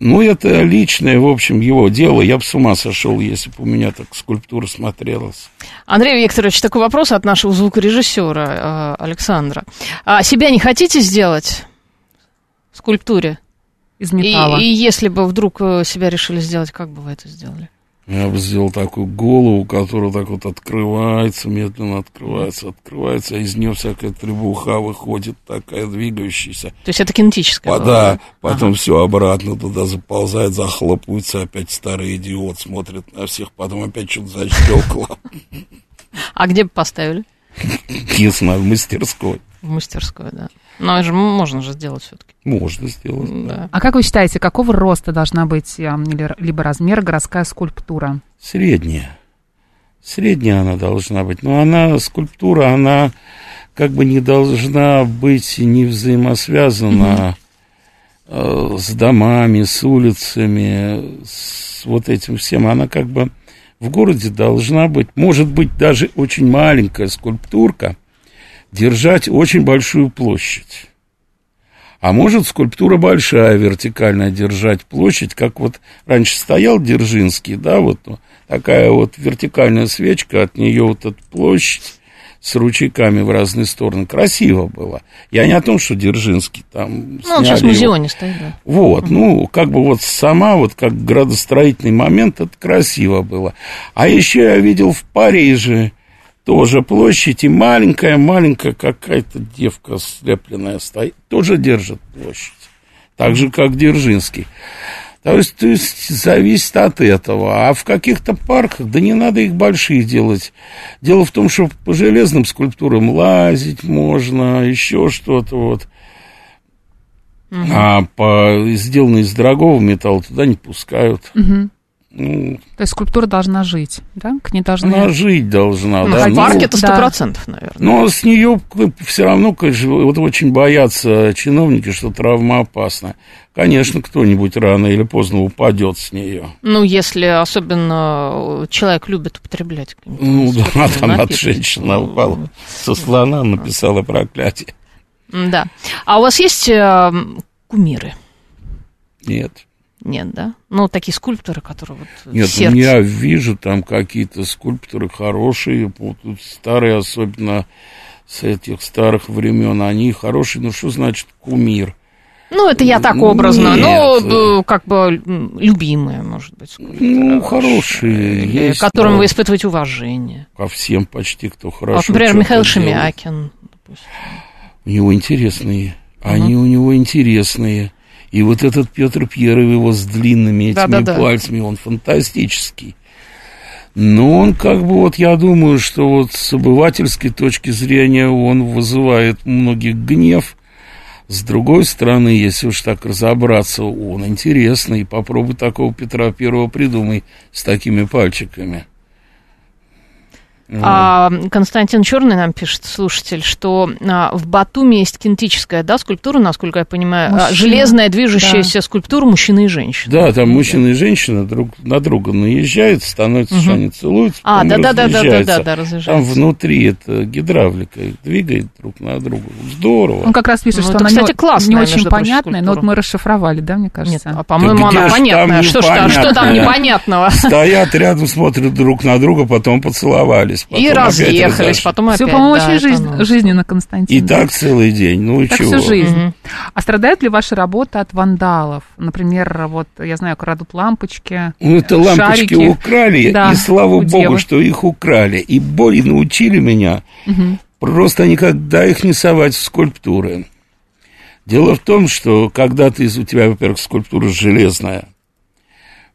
D: Ну, это личное, в общем, его дело. Я бы с ума сошел, если бы у меня так скульптура смотрелась.
C: Андрей Викторович, такой вопрос от нашего звукорежиссера э, Александра. А себя не хотите сделать в скульптуре?
B: Из
C: И,
B: металла.
C: и если бы вдруг э, себя решили сделать, как бы вы это сделали?
D: Я бы сделал такую голову, которая так вот открывается, медленно открывается, открывается, а из нее всякая требуха выходит, такая двигающаяся.
C: То есть это кинетическое?
D: А,
C: было,
D: да, потом все обратно туда заползает, захлопывается, опять старый идиот смотрит на всех, потом опять что-то защелкало.
C: А где бы поставили?
D: Не знаю, в мастерской.
C: В мастерскую, да. Но же можно же сделать все-таки.
D: Можно сделать.
C: Да.
B: А как вы считаете, какого роста должна быть эм, или- либо размера городская скульптура?
D: Средняя. Средняя она должна быть. Но она, скульптура, она как бы не должна быть не взаимосвязана э, с домами, с улицами, с вот этим всем. Она как бы в городе должна быть, может быть, даже очень маленькая скульптурка, держать очень большую площадь. А может скульптура большая, вертикальная, держать площадь, как вот раньше стоял Дзержинский, да, вот ну, такая вот вертикальная свечка, от нее вот эта площадь с ручейками в разные стороны. Красиво было. Я не о том, что Дзержинский там
C: Ну, он сейчас в
D: сняли его.
C: музеоне стоит, да.
D: Вот, ну, как бы вот сама, вот как градостроительный момент, это красиво было. А еще я видел в Париже тоже площадь, и маленькая-маленькая какая-то девка слепленная стоит, тоже держит площадь. Так же, как Дзержинский. То есть, то есть зависит от этого. А в каких-то парках, да не надо их большие делать. Дело в том, что по железным скульптурам лазить можно, еще что-то вот. А по сделанной из дорогого металла туда не пускают. Ну,
B: То есть скульптура должна жить, да? К ней должны...
D: она жить должна,
C: Ну,
D: да.
C: в
D: ну,
C: парке-то сто
B: да.
C: процентов, наверное.
D: Но с нее все равно, конечно, вот очень боятся чиновники, что травма опасна. Конечно, кто-нибудь рано или поздно упадет с нее.
C: Ну, если особенно э, человек любит употреблять.
D: Ну, да,
C: спиртные
D: там от женщина упала со слона, написала проклятие.
C: Да. А у вас есть э, кумиры?
D: Нет.
C: Нет, да? Ну, такие скульпторы, которые вот
D: Нет,
C: сердце.
D: я вижу там какие-то скульпторы хорошие, вот старые, особенно с этих старых времен, они хорошие. Ну, что значит кумир?
C: Ну, это я так образно.
D: Нет.
C: Ну, э, как бы любимые, может быть, скульпторы.
D: Ну, хорошие
C: или
D: есть,
C: Которым
D: да.
C: вы испытываете уважение.
D: Ко всем почти, кто хорошо
C: вот, например, Михаил. Шемякин. допустим.
D: У него интересные. Они у него интересные. И вот этот Петр Пьеров его с длинными этими
C: Да-да-да.
D: пальцами, он фантастический. Но он как бы вот, я думаю, что вот с обывательской точки зрения он вызывает многих гнев. С другой стороны, если уж так разобраться, он интересный. Попробуй такого Петра Первого придумай с такими пальчиками.
C: А, Константин Черный нам пишет, слушатель, что а, в Батуми есть кинетическая да, скульптура, насколько я понимаю, а,
B: Мужчина.
C: железная движущаяся скульптура мужчины и женщины.
D: Да, там мужчина и женщина друг на друга наезжают, становятся, что они целуются,
C: А,
D: потом
C: да-да-да-да-да-да,
D: разъезжаются.
C: да,
D: Там
C: разъезжаются.
D: внутри это гидравлика их двигает друг на друга. Здорово.
B: Он как раз пишет,
C: Ну,
B: что
C: это,
B: она
C: кстати,
B: не,
C: классная,
B: не очень понятная, но вот мы расшифровали, да, мне
C: Нет,
B: кажется?
C: а по-моему,
D: Да
C: она
D: там
C: понятная. Что, там- что там непонятного?
D: Стоят рядом, смотрят друг на друга, потом поцеловались. Потом
C: И разъехались, потом опять.
B: Все, по-моему,
C: да,
B: очень
C: это
B: жизнь-
C: оно.
B: жизненно, Константин.
D: И так целый день. Ну и
B: Так
D: чего?
B: всю жизнь.
C: Мгм.
B: А страдает ли ваша работа от вандалов? Например, вот, я знаю, крадут лампочки,
D: Ну, это лампочки
B: шарики.
D: украли,
B: Да,
D: и слава богу,
B: девы.
D: что их украли. И боли научили меня просто никогда их не совать в скульптуры. Дело в том, что когда ты, у тебя, во-первых, скульптура железная,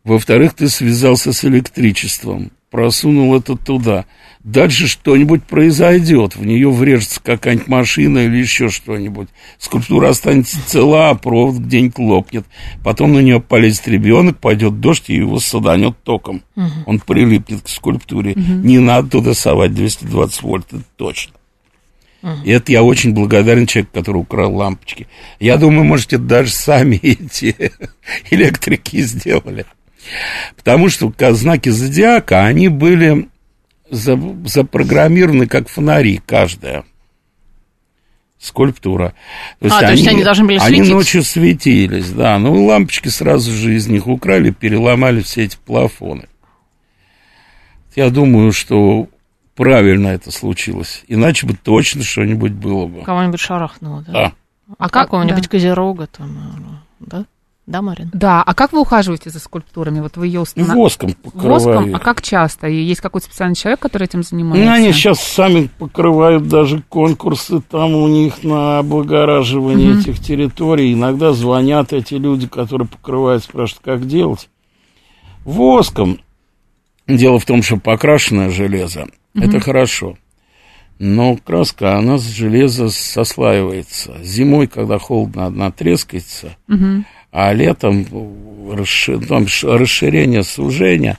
D: во-вторых, ты связался с электричеством, просунул это туда. Дальше что-нибудь произойдет, в нее врежется какая-нибудь машина или еще что-нибудь. Скульптура останется цела, а провод где-нибудь лопнет. Потом на нее полезет ребенок, пойдет дождь и его саданет током. Он прилипнет к скульптуре. Не надо туда совать 220 вольт, это точно. И это я очень благодарен человеку, который украл лампочки. Я думаю, можете даже сами эти электрики сделали. Потому что знаки зодиака, они были запрограммированы как фонари каждая скульптура.
C: А, то есть они должны были
D: Они
C: светиться?
D: ночью светились, да. Ну, лампочки сразу же из них украли, переломали все эти плафоны. Я думаю, что правильно это случилось. Иначе бы точно что-нибудь было бы.
C: Кого-нибудь шарахнуло, да?
D: Да.
B: А как-
C: Какого-нибудь
B: да.
C: козерога там, э, да? Да, Марин?
B: Да, а как вы ухаживаете за скульптурами? Вот вы ее устанавливаете?
D: Воском покрываю.
B: Воском? А как часто? И есть какой-то специальный человек, который этим занимается?
D: Ну, они сейчас сами покрывают даже конкурсы там у них на облагораживание этих территорий. Иногда звонят эти люди, которые покрывают, спрашивают, как делать. Воском. Дело в том, что покрашенное железо это хорошо. Но краска, она с железа сослаивается. Зимой, когда холодно, она трескается, а летом ш- расширение сужения.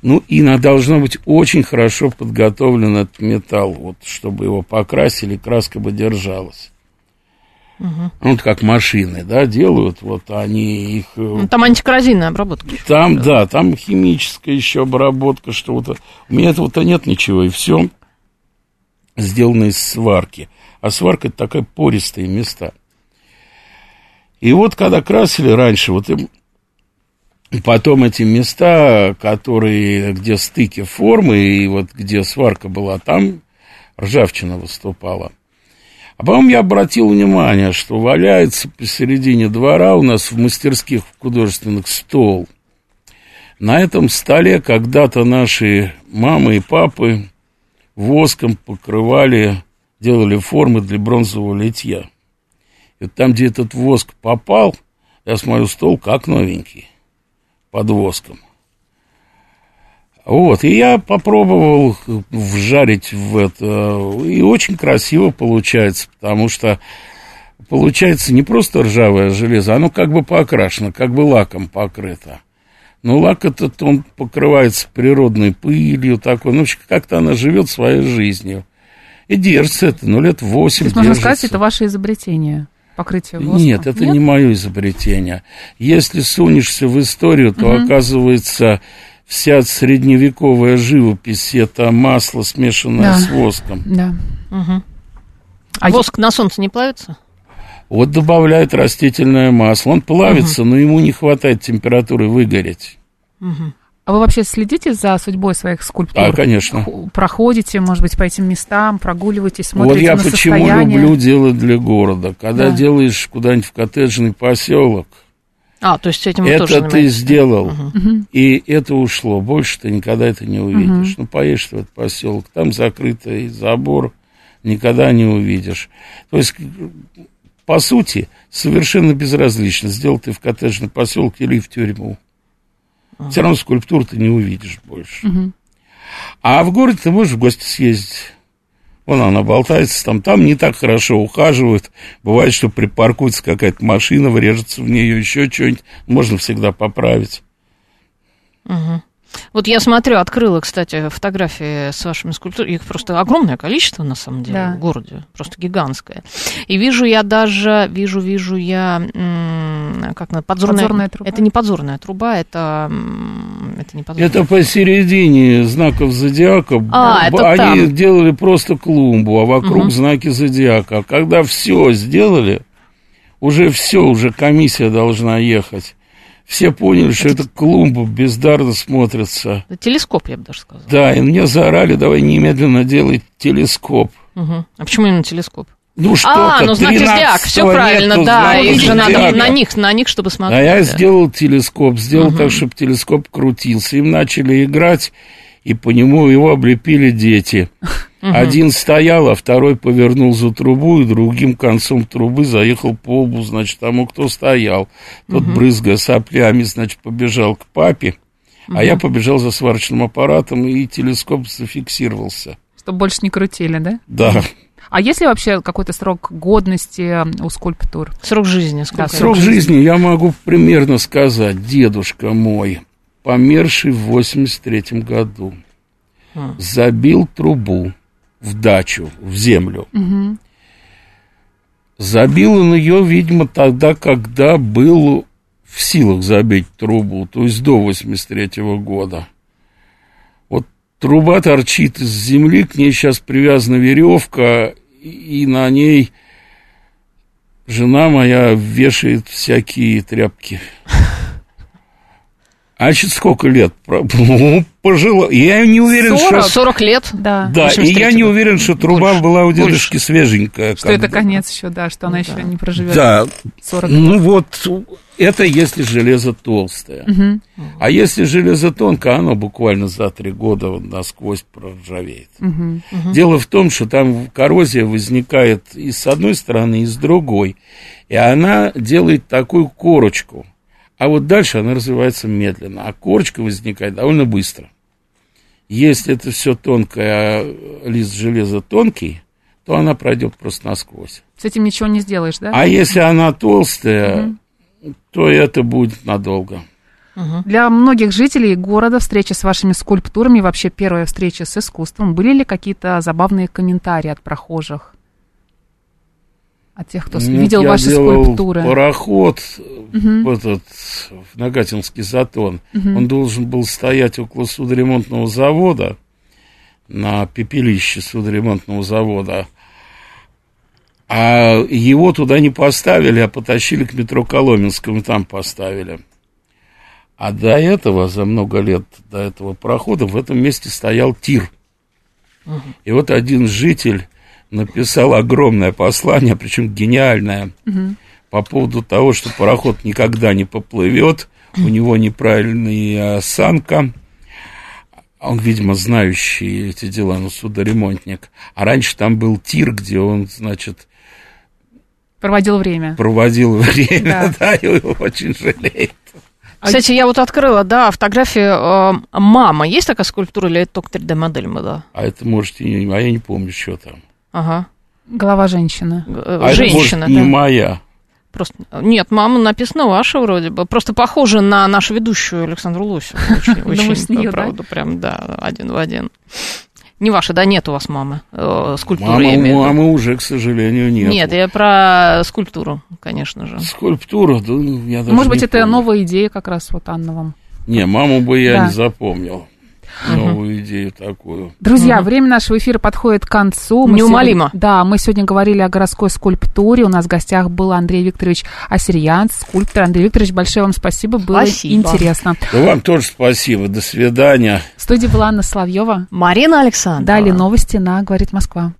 D: Ну, и на- должно быть очень хорошо подготовлен этот металл, вот, чтобы его покрасили, краска бы держалась. Ну, вот как машины, да, делают, вот они их... э,
C: Ну, Там антикоррозийная обработка.
D: там, да, там химическая еще обработка, что вот... У меня этого-то нет ничего, и все сделано из сварки. А сварка это такая пористые места. И вот когда красили раньше, вот им потом эти места, которые, где стыки формы, и вот где сварка была, там ржавчина выступала. А потом я обратил внимание, что валяется посередине двора у нас в мастерских в художественных стол. На этом столе когда-то наши мамы и папы воском покрывали, делали формы для бронзового литья. Там, где этот воск попал, я смотрю, стол как новенький, под воском. Вот, и я попробовал вжарить в это, и очень красиво получается, потому что получается не просто ржавое железо, оно как бы покрашено, как бы лаком покрыто. Но лак этот, он покрывается природной пылью такой, ну, как-то она живет своей жизнью. И держится это, ну, лет восемь
B: То есть, можно сказать, это ваше изобретение, покрытие воском?
D: Нет, это не мое изобретение. Если сунешься в историю, то оказывается вся средневековая живопись это масло, смешанное
B: Да.
D: с воском.
B: Да.
C: Мгм.
B: А
C: Воск на солнце не плавится?
D: Вот добавляет растительное масло. Он плавится, но ему не хватает температуры выгореть.
B: А вы вообще следите за судьбой своих скульптур?
D: А, конечно.
B: Проходите, может быть, по этим местам, прогуливаетесь, смотрите
D: вот я
B: на
D: почему
B: состояние?
D: люблю делать для города. Когда
B: Да.
D: делаешь куда-нибудь в коттеджный поселок,
C: А, то есть этим вы тоже
D: это ты сделал, и это ушло. Больше ты никогда это не увидишь. Ну, поедешь в этот поселок, там закрытый забор, никогда не увидишь. То есть, по сути, совершенно безразлично, сделал ты в коттеджный поселок или в тюрьму. Все равно скульптуру ты не увидишь больше. А в город ты можешь в гости съездить. Вон она болтается там, там не так хорошо ухаживают. Бывает, что припаркуется какая-то машина, врежется в нее, еще что-нибудь. Можно всегда поправить.
C: Угу. Вот я смотрю, открыла, кстати, фотографии с вашими скульптурами. Их просто огромное количество, на самом деле,
B: Да.
C: в городе. Просто гигантское. И вижу я даже, вижу, вижу я, как на подзорная...
B: Подзорная труба.
C: Это не подзорная труба, это... Это не подзорная
D: Это посередине знаков зодиака.
C: А, это
D: Они
C: там.
D: делали просто клумбу, а вокруг
C: Мгм.
D: знаки зодиака. А Когда все сделали, уже все, уже комиссия должна ехать. Все поняли, что эта клумба бездарно смотрится.
C: Это телескоп, я бы даже сказала.
D: Да, и мне заорали, давай немедленно делай телескоп.
C: Мгм. А почему именно телескоп?
D: Ну что-то,
C: а, ну знак
D: 13
C: зодиак, все
D: нету
C: правильно, да. Их же надо на них, на них, чтобы смотреть.
D: А я
C: да.
D: сделал телескоп, сделал так, чтобы телескоп крутился. Им начали играть, и по нему его облепили дети. Один стоял, а второй повернул за трубу, и другим концом трубы заехал по лбу, значит, тому, кто стоял. Тот, брызгая соплями, значит, побежал к папе, а я побежал за сварочным аппаратом, и телескоп зафиксировался.
B: Чтобы больше не крутили, да?
D: Да.
B: А есть ли вообще какой-то срок годности у скульптур?
C: Срок жизни сколько?
B: Да,
D: Срок жизни я могу примерно сказать. Дедушка мой, померший в 83 году,
C: А.
D: забил трубу в дачу, в землю. Забил он ее, видимо, тогда, когда был в силах забить трубу, то есть до 83 года. Вот труба торчит из земли, к ней сейчас привязана веревка, и на ней жена моя вешает всякие тряпки. А значит, сколько лет? Ну, пожила. Я не уверен,
C: 40,
D: что...
C: 40 лет.
B: Да.
D: Да, и я
C: 83-й
D: не уверен, что труба
C: Больше,
D: была у
C: больше.
D: дедушки свеженькая.
B: Что это конец еще, да, что она еще не проживет
D: Да,
B: 40
D: ну вот, это если железо толстое. А если железо тонкое, оно буквально за три года насквозь проржавеет. Дело в том, что там коррозия возникает и с одной стороны, и с другой. И она делает такую корочку. А вот дальше она развивается медленно. А корочка возникает довольно быстро. Если это все тонкое, а лист железа тонкий, то она пройдет просто насквозь.
B: С этим ничего не сделаешь, да?
D: А если она толстая, то это будет надолго.
B: Для многих жителей города встреча с вашими скульптурами, вообще первая встреча с искусством, были ли какие-то забавные комментарии от прохожих? От тех, кто
D: Ну,
B: видел
D: я
B: ваши
D: делал
B: скульптуры?
D: пароход в этот в Нагатинский затон. Он должен был стоять около судоремонтного завода на пепелище судоремонтного завода. А его туда не поставили, а потащили к метро Коломенскому, там поставили. А до этого, за много лет до этого прохода, в этом месте стоял тир. И вот один житель написал огромное послание, причем гениальное, по поводу того, что пароход никогда не поплывет, у него неправильная осанка. Он, видимо, знающий эти дела, ну, судоремонтник. А раньше там был тир, где он, значит,
B: Проводил время.
D: проводил время,
B: Да.
D: да, и его очень жалеет.
C: Кстати, я вот открыла, да, фотографию э, мама. Есть такая скульптура или это только 3D-модель была?
D: А это, может, и не... А я не помню, что там.
C: Ага.
B: Голова женщины.
C: Э,
D: А
C: Женщина,
D: это, может, не
C: да.
D: моя.
C: Просто... Нет, мама написано ваша вроде бы. Просто похожа на нашу ведущую Александру Лосеву. Очень, очень, правда, прям, да, один в один. Не ваша, да, нет у вас мамы, э, скульптуры,
D: Мама,
C: виду.
D: мамы уже, к сожалению, нет.
C: Нет, я про скульптуру, конечно же.
D: Скульптура, да, ну, я даже
B: Может быть,
D: не
B: это
D: помню.
B: новая идея как раз вот Анна вам.
D: Не, маму бы я
B: Да.
D: не запомнил. Новую идею такую.
B: Друзья, время нашего эфира подходит к концу. Мы
C: Неумолимо.
B: сегодня- да, мы сегодня говорили о городской скульптуре. У нас в гостях был Андрей Викторович Осирьян, скульптор. Андрей Викторович, большое вам спасибо, было
C: Спасибо.
B: интересно.
D: Да вам тоже спасибо. До свидания.
B: В студии была Анна Соловьева.
C: Марина Александровна.
B: Далее новости на «Говорит Москва».